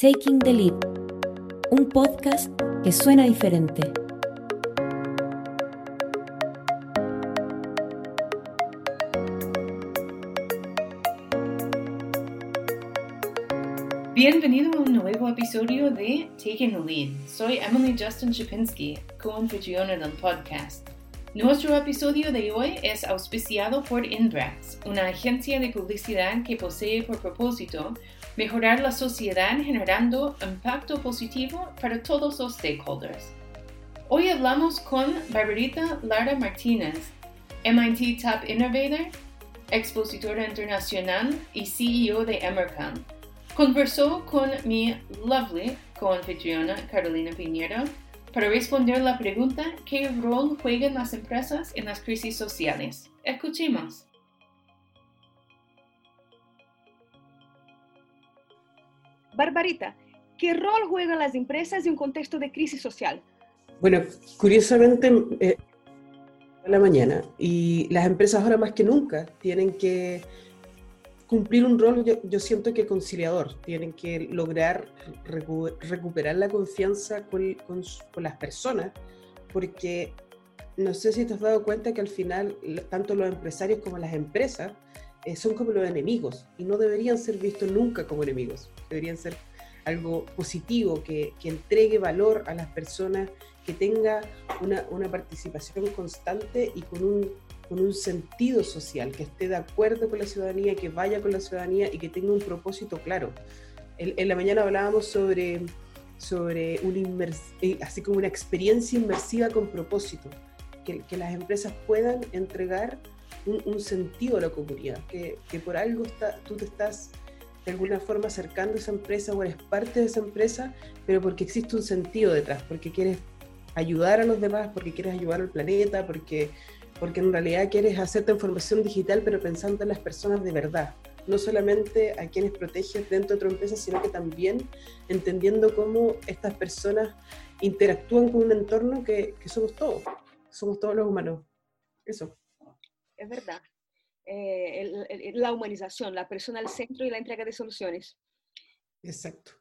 Taking the Lead, un podcast que suena diferente. Bienvenido a un nuevo episodio de Taking the Lead. Soy Emily Justin Chipinski, co-anfitriona del podcast. Nuestro episodio de hoy es auspiciado por Inbrax, una agencia de publicidad que posee por propósito mejorar la sociedad generando impacto positivo para todos los stakeholders. Hoy hablamos con Barbarita Lara Martínez, MIT Top Innovator, expositora internacional y CEO de Emercom. Conversó con mi lovely co-anfitriona Carolina Piñero para responder la pregunta ¿qué rol juegan las empresas en las crisis sociales? Escuchemos. Barbarita, ¿qué rol juegan las empresas en un contexto de crisis social? Bueno, curiosamente, eh, la mañana y las empresas ahora más que nunca tienen que cumplir un rol, yo, siento que conciliador, tienen que lograr recuperar la confianza con, las personas, porque no sé si te has dado cuenta que al final tanto los empresarios como las empresas eh, son como los enemigos y no deberían ser vistos nunca como enemigos, deberían ser algo positivo, que, que entregue valor a las personas, que tenga una, una participación constante y con un con un sentido social, que esté de acuerdo con la ciudadanía, que vaya con la ciudadanía y que tenga un propósito claro. En, la mañana hablábamos sobre, sobre un eh, así como una experiencia inmersiva con propósito, que, que las empresas puedan entregar un, sentido a la comunidad, que, que por algo está, tú te estás de alguna forma acercando a esa empresa o eres parte de esa empresa, pero porque existe un sentido detrás, porque quieres ayudar a los demás, porque quieres ayudar al planeta, porque porque en realidad quieres hacer transformación digital, pero pensando en las personas de verdad, no solamente a quienes proteges dentro de tu empresa, sino que también entendiendo cómo estas personas interactúan con un entorno que, que somos todos, somos todos los humanos. Eso. Es verdad. Eh, la humanización, la persona al centro y la entrega de soluciones. Exacto.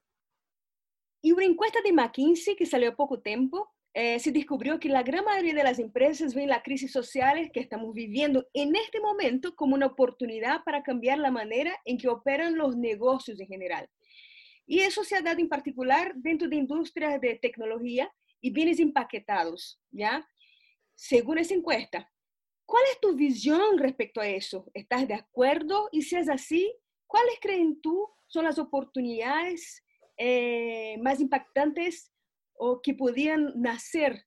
Y una encuesta de McKinsey que salió a poco tiempo eh, se descubrió que la gran mayoría de las empresas ven la crisis social que estamos viviendo en este momento como una oportunidad para cambiar la manera en que operan los negocios en general. Y eso se ha dado en particular dentro de industrias de tecnología y bienes empaquetados, ¿ya? Según esa encuesta, ¿cuál es tu visión respecto a eso? ¿Estás de acuerdo? Y si es así, ¿cuáles creen tú son las oportunidades eh, más impactantes o que podían nacer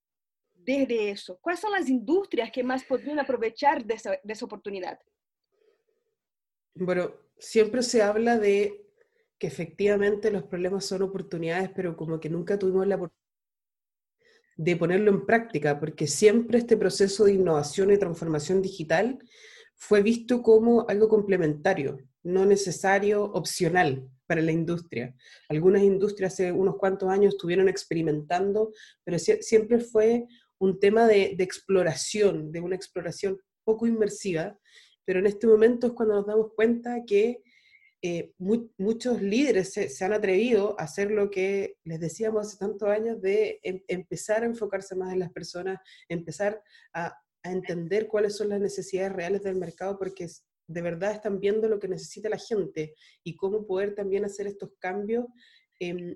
desde eso? ¿Cuáles son las industrias que más podrían aprovechar de esa, de esa oportunidad? Bueno, siempre se habla de que efectivamente los problemas son oportunidades, pero como que nunca tuvimos la oportunidad de ponerlo en práctica, porque siempre este proceso de innovación y transformación digital fue visto como algo complementario, no necesario, opcional para la industria. Algunas industrias hace unos cuantos años estuvieron experimentando, pero siempre fue un tema de, exploración, de una exploración poco inmersiva, pero en este momento es cuando nos damos cuenta que eh, muchos líderes se, han atrevido a hacer lo que les decíamos hace tantos años, de em, empezar a enfocarse más en las personas, empezar a, entender cuáles son las necesidades reales del mercado, porque de verdad están viendo lo que necesita la gente y cómo poder también hacer estos cambios, em,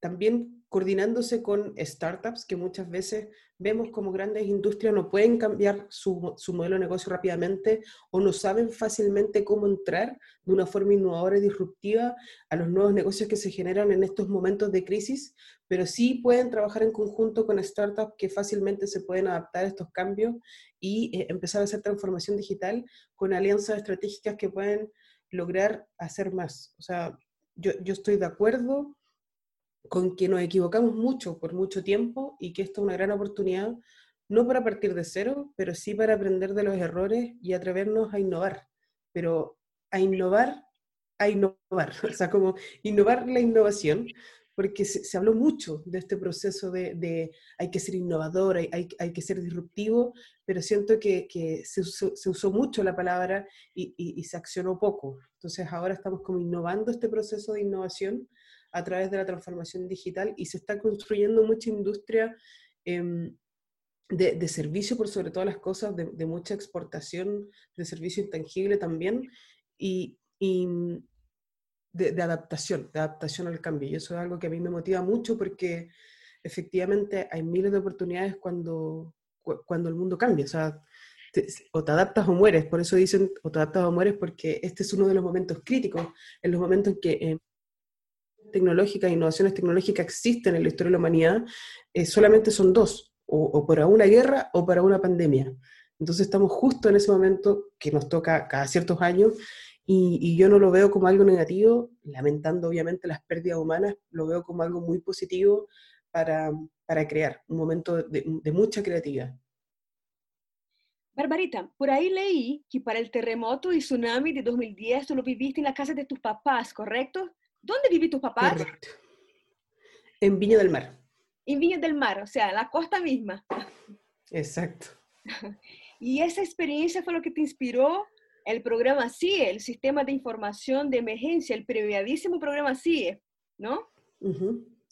también coordinándose con startups que muchas veces vemos como grandes industrias no pueden cambiar su, su, modelo de negocio rápidamente o no saben fácilmente cómo entrar de una forma innovadora y disruptiva a los nuevos negocios que se generan en estos momentos de crisis, pero sí pueden trabajar en conjunto con startups que fácilmente se pueden adaptar a estos cambios y eh, empezar a hacer transformación digital con alianzas estratégicas que pueden lograr hacer más. O sea, yo, yo estoy de acuerdo con que nos equivocamos mucho por mucho tiempo y que esto es una gran oportunidad, no para partir de cero, pero sí para aprender de los errores y atrevernos a innovar. Pero a innovar, a innovar, o sea, como innovar la innovación, porque se, habló mucho de este proceso de, hay que ser innovador, hay, hay, que ser disruptivo, pero siento que, que se, usó, se, usó, mucho la palabra y, y, se accionó poco. Entonces ahora estamos como innovando este proceso de innovación a través de la transformación digital y se está construyendo mucha industria em, de, de, servicio por sobre todas las cosas, de, mucha exportación de servicio intangible también y, de, adaptación, de adaptación al cambio. Y eso es algo que a mí me motiva mucho porque efectivamente hay miles de oportunidades cuando, cuando el mundo cambia. O sea, o te adaptas o mueres. Por eso dicen o te adaptas o mueres porque este es uno de los momentos críticos, en los momentos en que eh, tecnológicas, innovaciones tecnológicas existen en la historia de la humanidad, eh, solamente son dos, o, para una guerra o para una pandemia. Entonces estamos justo en ese momento que nos toca cada ciertos años y, yo no lo veo como algo negativo, lamentando obviamente las pérdidas humanas, lo veo como algo muy positivo para, para crear un momento de, de mucha creatividad. Barbarita, por ahí leí que para el terremoto y tsunami de 2010 tú lo viviste en la casa de tus papás, ¿correcto? ¿Dónde viven tus papás? Correcto. En Viña del Mar. En Viña del Mar, o sea, la costa misma. Exacto. Y esa experiencia fue lo que te inspiró el programa CIE, el Sistema de Información de Emergencia, el premiadísimo programa CIE, ¿no?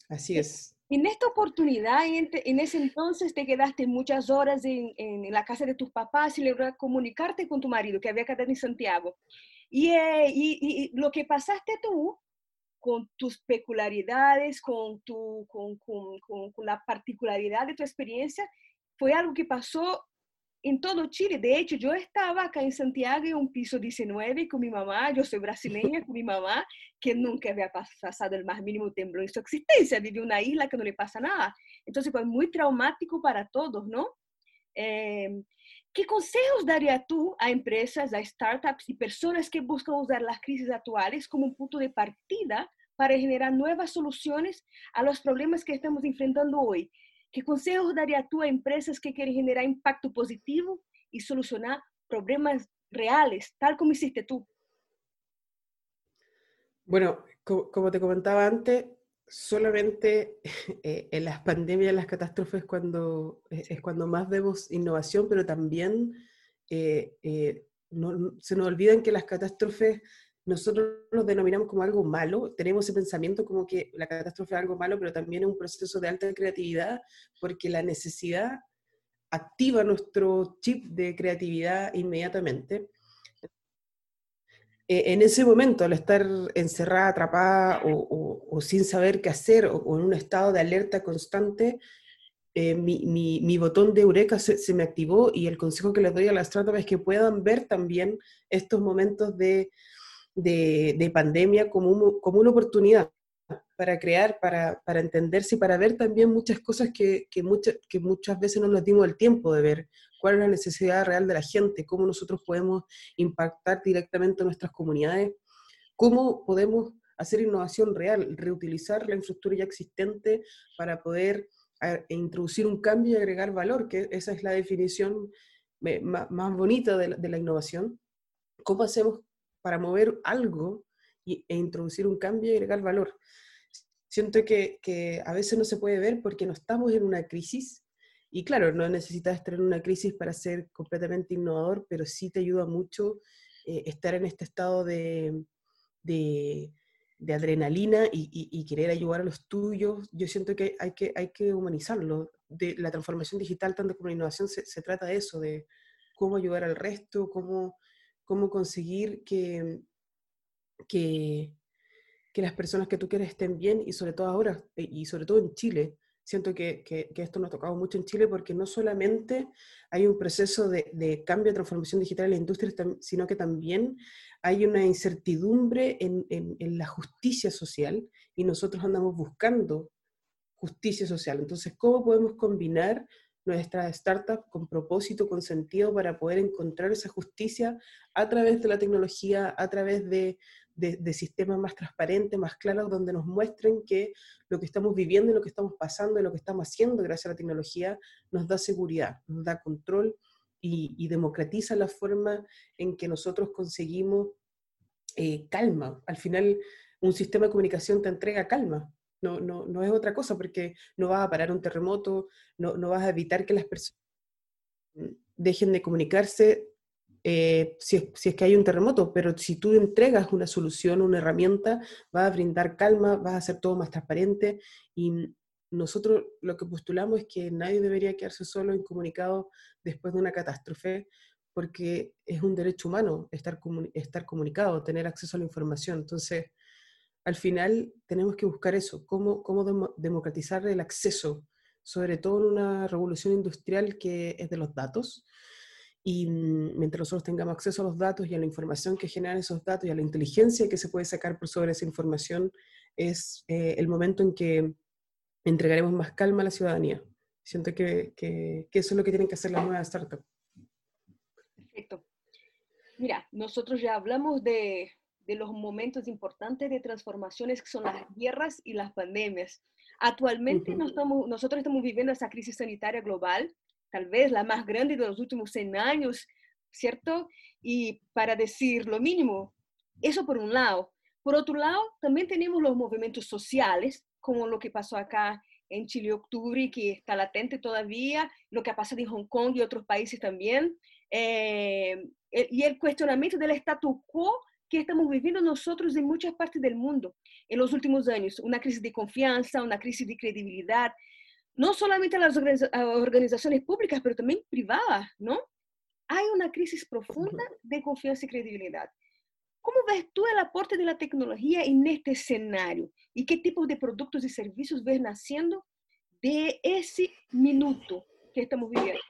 Así es. En esta oportunidad, en, ese entonces te quedaste muchas horas en, la casa de tus papás y lograste comunicarte con tu marido que había quedado en Santiago. Y, eh, y, lo que pasaste tú con tus peculiaridades, con, tu, con, con, con, la particularidad de tu experiencia, fue algo que pasó en todo Chile. De hecho, yo estaba acá en Santiago en un piso 19 con mi mamá, yo soy brasileña con mi mamá, que nunca había pasado el más mínimo temblor en su existencia, vive una isla que no le pasa nada. Entonces fue muy traumático para todos, ¿no? Eh, ¿Qué consejos darías tú a empresas, a startups y personas que buscan usar las crisis actuales como un punto de partida para generar nuevas soluciones a los problemas que estamos enfrentando hoy? ¿Qué consejos darías tú a empresas que quieren generar impacto positivo y solucionar problemas reales, tal como hiciste tú? Bueno, como te comentaba antes, solamente eh, en las pandemias, las catástrofes, cuando, es cuando más vemos innovación, pero también eh, eh, se nos olvidan que las catástrofes nosotros los denominamos como algo malo, tenemos ese pensamiento como que la catástrofe es algo malo, pero también es un proceso de alta creatividad, porque la necesidad activa nuestro chip de creatividad inmediatamente. E, en ese momento, al estar encerrada, atrapada o, sin saber qué hacer o, en un estado de alerta constante, eh, mi, botón de eureka se, me activó y el consejo que les doy a las startups es que puedan ver también estos momentos de, de, pandemia como, como, una oportunidad para crear, para, para, entenderse y para ver también muchas cosas que, que, que muchas veces no nos dimos el tiempo de ver. ¿Cuál es la necesidad real de la gente? ¿Cómo nosotros podemos impactar directamente en nuestras comunidades? ¿Cómo podemos hacer innovación real, reutilizar la infraestructura ya existente para poder eh, introducir un cambio y agregar valor? Que esa es la definición eh, más, bonita de la innovación. ¿Cómo hacemos para mover algo e introducir un cambio y agregar valor. Siento que, que, a veces no se puede ver porque no estamos en una crisis. Y claro, no necesitas estar en una crisis para ser completamente innovador, pero sí te ayuda mucho eh, estar en este estado de, de, adrenalina y, y, querer ayudar a los tuyos. Yo siento que hay que, hay que humanizarlo. De la transformación digital, tanto como la innovación, se, se trata de eso, de cómo ayudar al resto, cómo cómo conseguir que, que, que, las personas que tú quieres estén bien y sobre todo ahora, eh, y sobre todo en Chile. Siento que, que, esto nos ha tocado mucho en Chile porque no solamente hay un proceso de, de cambio, transformación digital en la industria, sino que también hay una incertidumbre en, en, en la justicia social y nosotros andamos buscando justicia social. Entonces, ¿cómo podemos combinar nuestra startup con propósito, con sentido para poder encontrar esa justicia a través de la tecnología, a través de, de, sistemas más transparentes, más claros, donde nos muestren que lo que estamos viviendo y lo que estamos pasando y lo que estamos haciendo gracias a la tecnología nos da seguridad, nos da control y, democratiza la forma en que nosotros conseguimos eh, calma. Al final, un sistema de comunicación te entrega calma, no, no, no es otra cosa, porque no vas a parar un terremoto, no, no vas a evitar que las personas dejen de comunicarse eh, si, es que hay un terremoto, pero si tú entregas una solución, una herramienta, va a brindar calma, va a hacer todo más transparente y nosotros lo que postulamos es que nadie debería quedarse solo incomunicado después de una catástrofe, porque es un derecho humano estar, estar comunicado, tener acceso a la información. Entonces, al final tenemos que buscar eso, cómo, cómo democratizar el acceso, sobre todo en una revolución industrial que es de los datos, y mm, mientras nosotros tengamos acceso a los datos y a la información que generan esos datos y a la inteligencia que se puede sacar por sobre esa información, es eh, el momento en que entregaremos más calma a la ciudadanía. Siento que, que, eso es lo que tienen que hacer las nuevas startups. Perfecto. Mira, nosotros ya hablamos de, de los momentos importantes de transformaciones que son las guerras y las pandemias. Actualmente estamos, nosotros estamos viviendo esa crisis sanitaria global tal vez la más grande de los últimos 100 años, ¿cierto? Y para decir lo mínimo, eso por un lado. Por otro lado, también tenemos los movimientos sociales, como lo que pasó acá en Chile octubre, que está latente todavía, lo que ha pasado en Hong Kong y otros países también, eh, y el cuestionamiento del status quo que estamos viviendo nosotros en muchas partes del mundo en los últimos años. Una crisis de confianza, una crisis de credibilidad, no solamente las organizaciones públicas, pero también privadas, ¿no? Hay una crisis profunda de confianza y credibilidad. ¿Cómo ves tú el aporte de la tecnología en este escenario? ¿Y qué tipo de productos y servicios ves naciendo de ese minuto que estamos viviendo?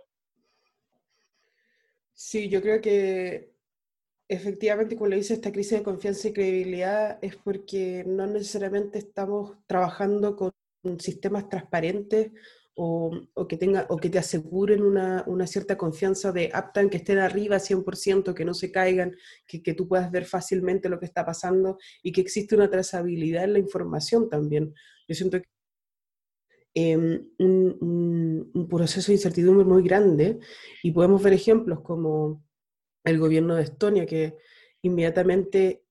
Sí, yo creo que efectivamente, como le dice, esta crisis de confianza y credibilidad es porque no necesariamente estamos trabajando con sistemas transparentes o, o, que, tenga, o que te aseguren una, cierta confianza de aptan, que estén arriba 100%, que no se caigan, que, tú puedas ver fácilmente lo que está pasando y que existe una trazabilidad en la información también. Yo siento que eh, un, proceso de incertidumbre muy grande y podemos ver ejemplos como el gobierno de Estonia que inmediatamente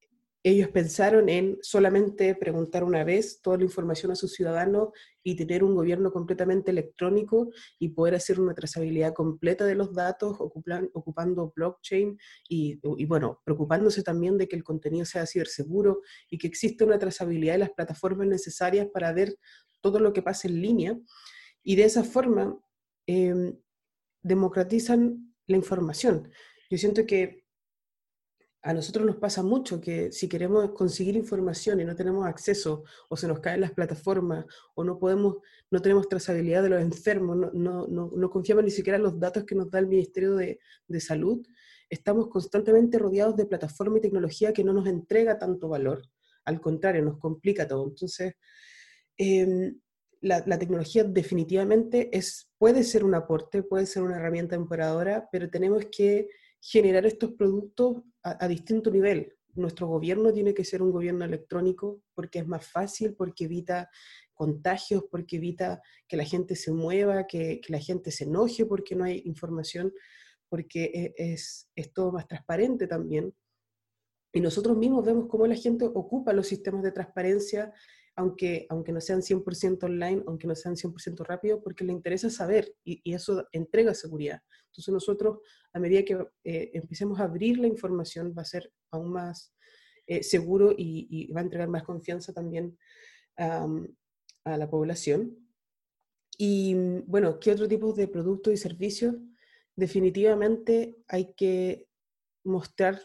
ellos pensaron en solamente preguntar una vez toda la información a sus ciudadanos y tener un gobierno completamente electrónico y poder hacer una trazabilidad completa de los datos ocupando blockchain y, bueno, preocupándose también de que el contenido sea ciberseguro y que exista una trazabilidad de las plataformas necesarias para ver todo lo que pasa en línea. Y de esa forma eh, democratizan la información. Yo siento que a nosotros nos pasa mucho que si queremos conseguir información y no tenemos acceso o se nos caen las plataformas o no podemos, no tenemos trazabilidad de los enfermos, no, no, no, confiamos ni siquiera en los datos que nos da el Ministerio de, de, Salud, estamos constantemente rodeados de plataforma y tecnología que no nos entrega tanto valor, al contrario, nos complica todo. Entonces, eh, la, la, tecnología definitivamente es, puede ser un aporte, puede ser una herramienta empoderadora, pero tenemos que generar estos productos a, distinto nivel. Nuestro gobierno tiene que ser un gobierno electrónico porque es más fácil, porque evita contagios, porque evita que la gente se mueva, que, que la gente se enoje porque no hay información, porque e, es, es, todo más transparente también. Y nosotros mismos vemos cómo la gente ocupa los sistemas de transparencia aunque, aunque no sean 100% online, aunque no sean 100% rápido, porque le interesa saber y, y, eso entrega seguridad. Entonces nosotros, a medida que eh, empecemos a abrir la información, va a ser aún más eh, seguro y, y, va a entregar más confianza también um, a la población. Y bueno, ¿qué otro tipo de productos y servicios? Definitivamente hay que mostrar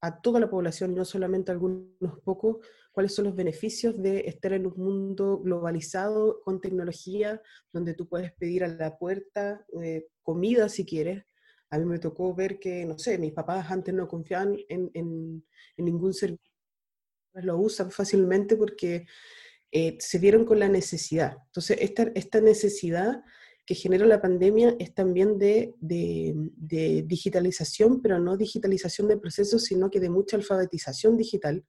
a toda la población, no solamente a algunos pocos, cuáles son los beneficios de estar en un mundo globalizado con tecnología, donde tú puedes pedir a la puerta eh, comida si quieres. A mí me tocó ver que, no sé, mis papás antes no confiaban en, en, en ningún servicio, lo usan fácilmente porque eh, se vieron con la necesidad. Entonces, esta, esta necesidad que genera la pandemia es también de, de, de, digitalización, pero no digitalización de procesos, sino que de mucha alfabetización digital,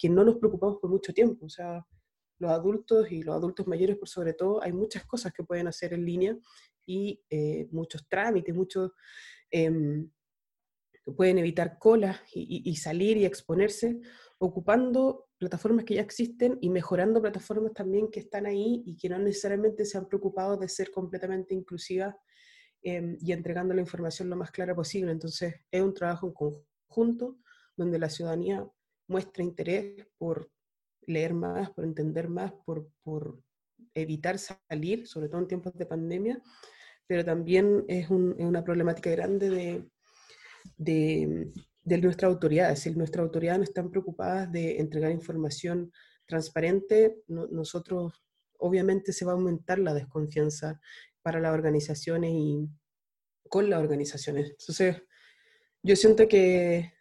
que no nos preocupamos por mucho tiempo. O sea, los adultos y los adultos mayores por sobre todo, hay muchas cosas que pueden hacer en línea y eh, muchos trámites, muchos eh, pueden evitar colas y, y, salir y exponerse ocupando plataformas que ya existen y mejorando plataformas también que están ahí y que no necesariamente se han preocupado de ser completamente inclusivas em, y entregando la información lo más clara posible. Entonces, es un trabajo en conjunto donde la ciudadanía muestra interés por leer más, por entender más, por, por evitar salir, sobre todo en tiempos de pandemia, pero también es, una problemática grande de, de, de nuestra autoridad. Es decir, nuestras autoridades no están preocupadas de entregar información transparente. nosotros, obviamente, se va a aumentar la desconfianza para las organizaciones y con las organizaciones. Entonces, yo siento que,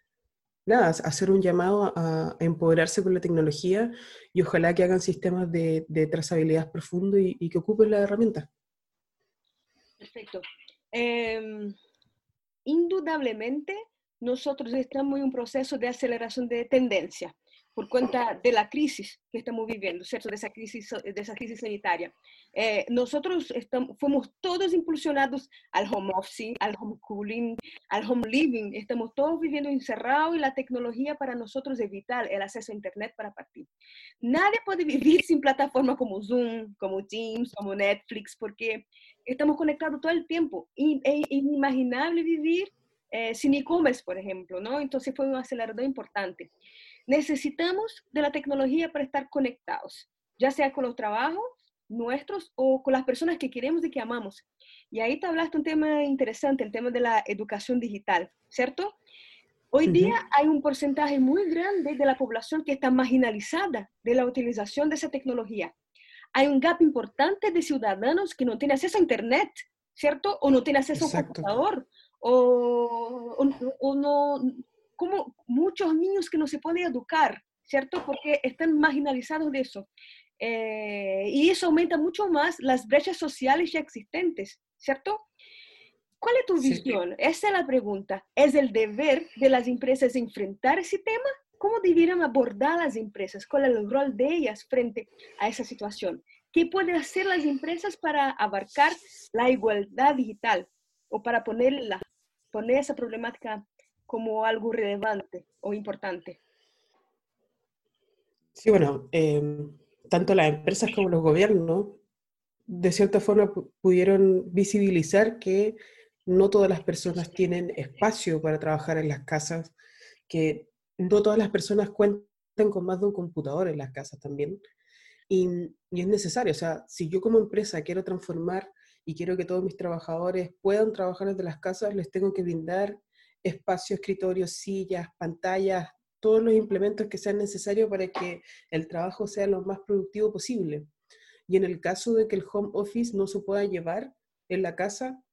hacer un llamado a, empoderarse con la tecnología y ojalá que hagan sistemas de, trazabilidad profundo y, y que ocupen la herramienta. Perfecto. Em, indudablemente, nosotros estamos en un proceso de aceleración de tendencia por cuenta de la crisis que estamos viviendo, ¿cierto? De esa crisis, de esa crisis sanitaria. Eh, nosotros estamos, fuimos todos impulsionados al home office, al home cooling, al home living. Estamos todos viviendo encerrados y la tecnología para nosotros es vital, el acceso a Internet para partir. Nadie puede vivir sin plataformas como Zoom, como Teams, como Netflix, porque estamos conectados todo el tiempo. Es inimaginable vivir eh, sin e-commerce, por ejemplo, ¿no? Entonces fue un acelerador importante. Necesitamos de la tecnología para estar conectados, ya sea con los trabajos nuestros o con las personas que queremos y que amamos. Y ahí te hablaste un tema interesante, el tema de la educación digital, ¿cierto? Hoy día hay un porcentaje muy grande de la población que está marginalizada de la utilización de esa tecnología. Hay un gap importante de ciudadanos que no tienen acceso a Internet, ¿cierto? O no tienen acceso a un computador, o, o, no, como muchos niños que no se pueden educar, ¿cierto? Porque están marginalizados de eso. Eh, y eso aumenta mucho más las brechas sociales ya existentes, ¿cierto? ¿Cuál es tu visión? Esa es la pregunta. ¿Es el deber de las empresas enfrentar ese tema? ¿Cómo debieran abordar las empresas? ¿Cuál es el rol de ellas frente a esa situación? ¿Qué pueden hacer las empresas para abarcar la igualdad digital o para poner, la, poner esa problemática como algo relevante o importante? Sí, bueno, em, tanto las empresas como los gobiernos, de cierta forma, pudieron visibilizar que no todas las personas tienen espacio para trabajar en las casas, que no todas las personas cuentan con más de un computador en las casas también. Y, y, es necesario, o sea, si yo como empresa quiero transformar y quiero que todos mis trabajadores puedan trabajar desde las casas, les tengo que brindar espacio, escritorio, sillas, pantallas, todos los implementos que sean necesarios para que el trabajo sea lo más productivo posible. Y en el caso de que el home office no se pueda llevar en la casa,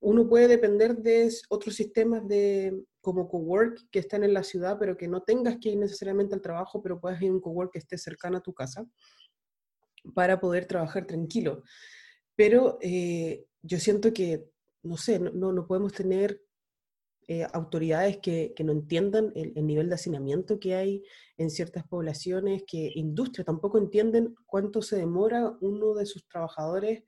uno puede depender de otros sistemas de, como cowork que están en la ciudad, pero que no tengas que ir necesariamente al trabajo, pero puedas ir a un cowork que esté cercano a tu casa para poder trabajar tranquilo. Pero eh, yo siento que, no sé, no, no podemos tener eh, autoridades que, no entiendan el, nivel de hacinamiento que hay en ciertas poblaciones, que industria tampoco entienden cuánto se demora uno de sus trabajadores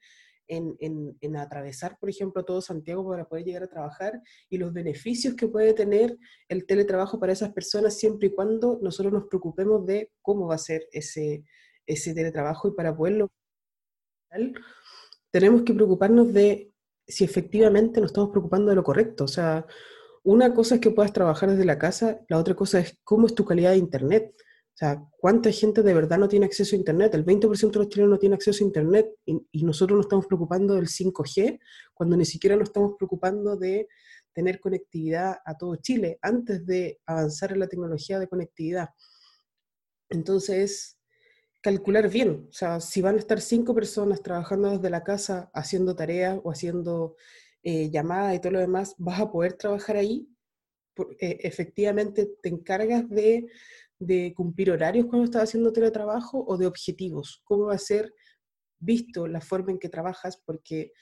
en, en, atravesar, por ejemplo, todo Santiago para poder llegar a trabajar y los beneficios que puede tener el teletrabajo para esas personas siempre y cuando nosotros nos preocupemos de cómo va a ser ese, ese teletrabajo y para poderlo tenemos que preocuparnos de si efectivamente nos estamos preocupando de lo correcto. O sea, una cosa es que puedas trabajar desde la casa, la otra cosa es cómo es tu calidad de Internet. O sea, ¿cuánta gente de verdad no tiene acceso a Internet? El 20% de los chilenos no tiene acceso a Internet y, nosotros nos estamos preocupando del 5G cuando ni siquiera nos estamos preocupando de tener conectividad a todo Chile antes de avanzar en la tecnología de conectividad. Entonces, calcular bien, o sea, si van a estar cinco personas trabajando desde la casa haciendo tareas o haciendo eh, llamada y todo lo demás, vas a poder trabajar ahí. Eh, efectivamente, te encargas de, cumplir horarios cuando estás haciendo teletrabajo o de objetivos. ¿Cómo va a ser visto la forma en que trabajas? Porque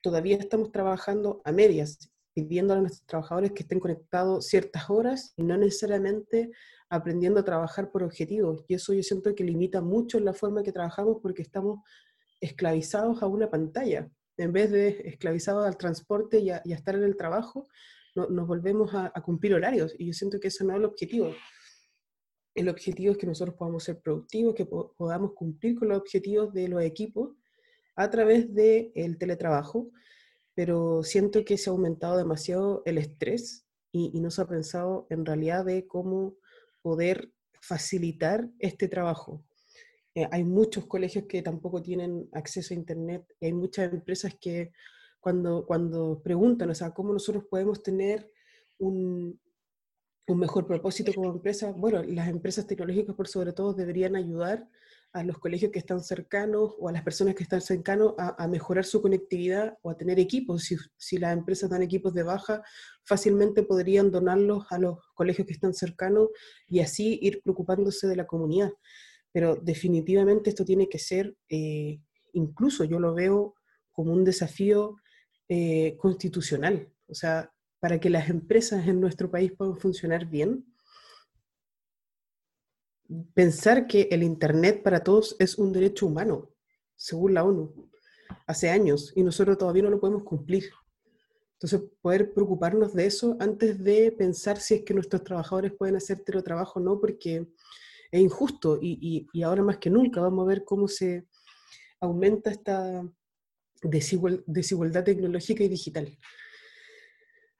todavía estamos trabajando a medias, pidiendo a nuestros trabajadores que estén conectados ciertas horas y no necesariamente aprendiendo a trabajar por objetivos. Y eso yo siento que limita mucho la forma en que trabajamos porque estamos esclavizados a una pantalla en vez de esclavizados al transporte y a, estar en el trabajo, nos volvemos a, cumplir horarios. Y yo siento que ese no es el objetivo. El objetivo es que nosotros podamos ser productivos, que podamos cumplir con los objetivos de los equipos a través del teletrabajo. pero siento que se ha aumentado demasiado el estrés y no se ha pensado en realidad de cómo poder facilitar este trabajo. Eh, hay muchos colegios que tampoco tienen acceso a Internet y hay muchas empresas que cuando, cuando preguntan, o sea, cómo nosotros podemos tener un, un mejor propósito como empresa, bueno, las empresas tecnológicas por sobre todo deberían ayudar a los colegios que están cercanos o a las personas que están cercanos a, mejorar su conectividad o a tener equipos. Si, si, las empresas dan equipos de baja, fácilmente podrían donarlos a los colegios que están cercanos y así ir preocupándose de la comunidad. Pero definitivamente esto tiene que ser, eh, incluso yo lo veo como un desafío eh, constitucional. O sea, para que las empresas en nuestro país puedan funcionar bien, pensar que el Internet para todos es un derecho humano, según la ONU, hace años, y nosotros todavía no lo podemos cumplir. Entonces, poder preocuparnos de eso antes de pensar si es que nuestros trabajadores pueden hacer teletrabajo o no, porque es injusto y, y, ahora más que nunca vamos a ver cómo se aumenta esta desigualdad tecnológica y digital.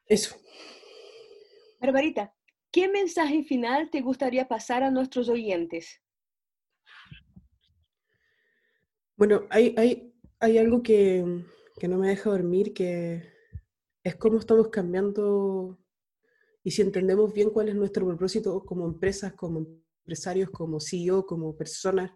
Eso. Barbarita, ¿Qué mensaje final te gustaría pasar a nuestros oyentes? Bueno, hay, hay, hay algo que, que, no me deja dormir, que es cómo estamos cambiando y si entendemos bien cuál es nuestro propósito como empresas, como empresarios, como CEO, como personas,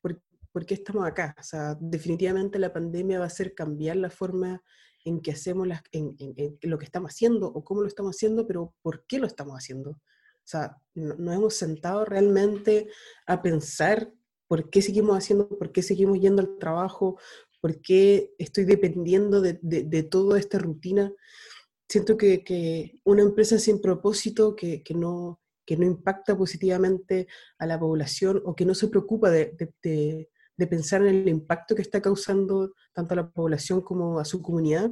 ¿por, por qué estamos acá? O sea, definitivamente la pandemia va a hacer cambiar la forma en que hacemos las, en, lo que estamos haciendo o cómo lo estamos haciendo, pero por qué lo estamos haciendo. O sea, nos hemos sentado realmente a pensar por qué seguimos haciendo, por qué seguimos yendo al trabajo, por qué estoy dependiendo de, de, toda esta rutina. Siento que, que, una empresa sin propósito, que, que, no, que no impacta positivamente a la población o que no se preocupa de, de pensar en el impacto que está causando tanto a la población como a su comunidad,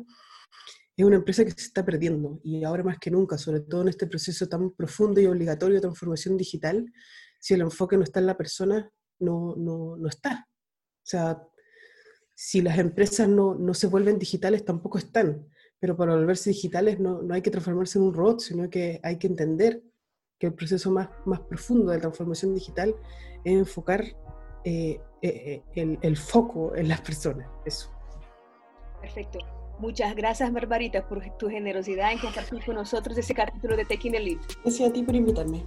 es una empresa que se está perdiendo y ahora más que nunca, sobre todo en este proceso tan profundo y obligatorio de transformación digital, si el enfoque no está en la persona, no, no, no está. O sea, si las empresas no, no, se vuelven digitales, tampoco están. Pero para volverse digitales no, no, hay que transformarse en un robot, sino que hay que entender que el proceso más, más profundo de transformación digital es enfocar eh, eh, el, el, foco en las personas. Eso. Perfecto. Muchas gracias, Barbarita, por tu generosidad en compartir con nosotros ese capítulo de Tech in Elite. Gracias a ti por invitarme.